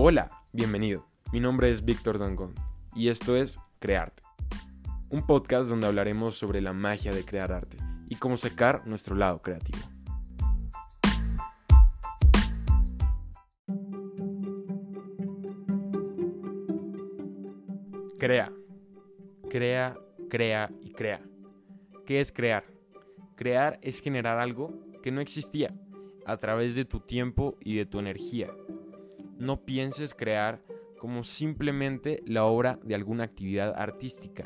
Hola, bienvenido. Mi nombre es Víctor Dangón y esto es Crearte, un podcast donde hablaremos sobre la magia de crear arte y cómo secar nuestro lado creativo. Crea, crea, crea y crea. ¿Qué es crear? Crear es generar algo que no existía a través de tu tiempo y de tu energía no pienses crear como simplemente la obra de alguna actividad artística.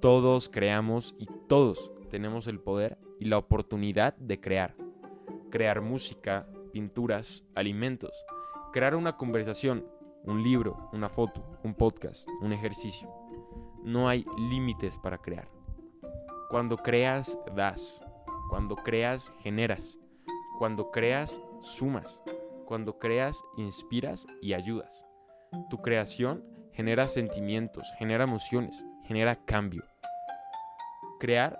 Todos creamos y todos tenemos el poder y la oportunidad de crear. Crear música, pinturas, alimentos, crear una conversación, un libro, una foto, un podcast, un ejercicio. No hay límites para crear. Cuando creas, das. Cuando creas, generas. Cuando creas, sumas. Cuando creas, inspiras y ayudas. Tu creación genera sentimientos, genera emociones, genera cambio. Crear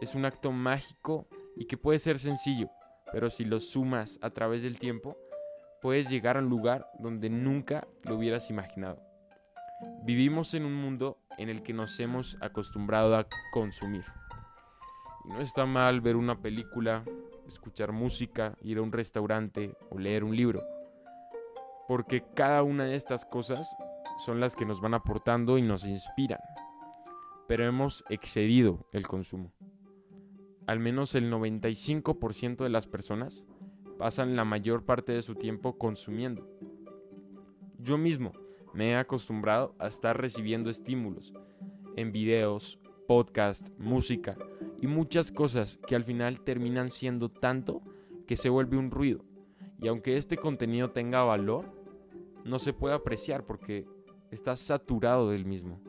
es un acto mágico y que puede ser sencillo, pero si lo sumas a través del tiempo, puedes llegar a un lugar donde nunca lo hubieras imaginado. Vivimos en un mundo en el que nos hemos acostumbrado a consumir. No está mal ver una película, escuchar música, ir a un restaurante o leer un libro. Porque cada una de estas cosas son las que nos van aportando y nos inspiran. Pero hemos excedido el consumo. Al menos el 95% de las personas pasan la mayor parte de su tiempo consumiendo. Yo mismo me he acostumbrado a estar recibiendo estímulos en videos, podcast, música y muchas cosas que al final terminan siendo tanto que se vuelve un ruido. Y aunque este contenido tenga valor, no se puede apreciar porque está saturado del mismo.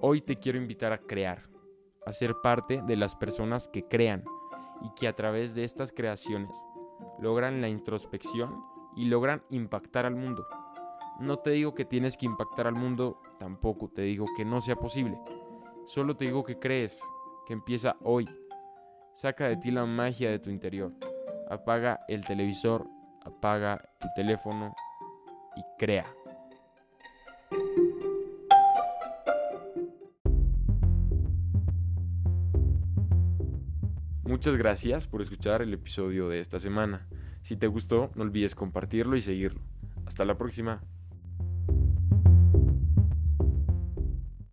Hoy te quiero invitar a crear, a ser parte de las personas que crean y que a través de estas creaciones logran la introspección y logran impactar al mundo. No te digo que tienes que impactar al mundo, tampoco te digo que no sea posible Solo te digo que crees, empieza hoy. Saca de ti la magia de tu interior. Apaga el televisor, apaga tu teléfono y crea. Muchas gracias por escuchar el episodio de esta semana. Si te gustó, no olvides compartirlo y seguirlo. Hasta la próxima.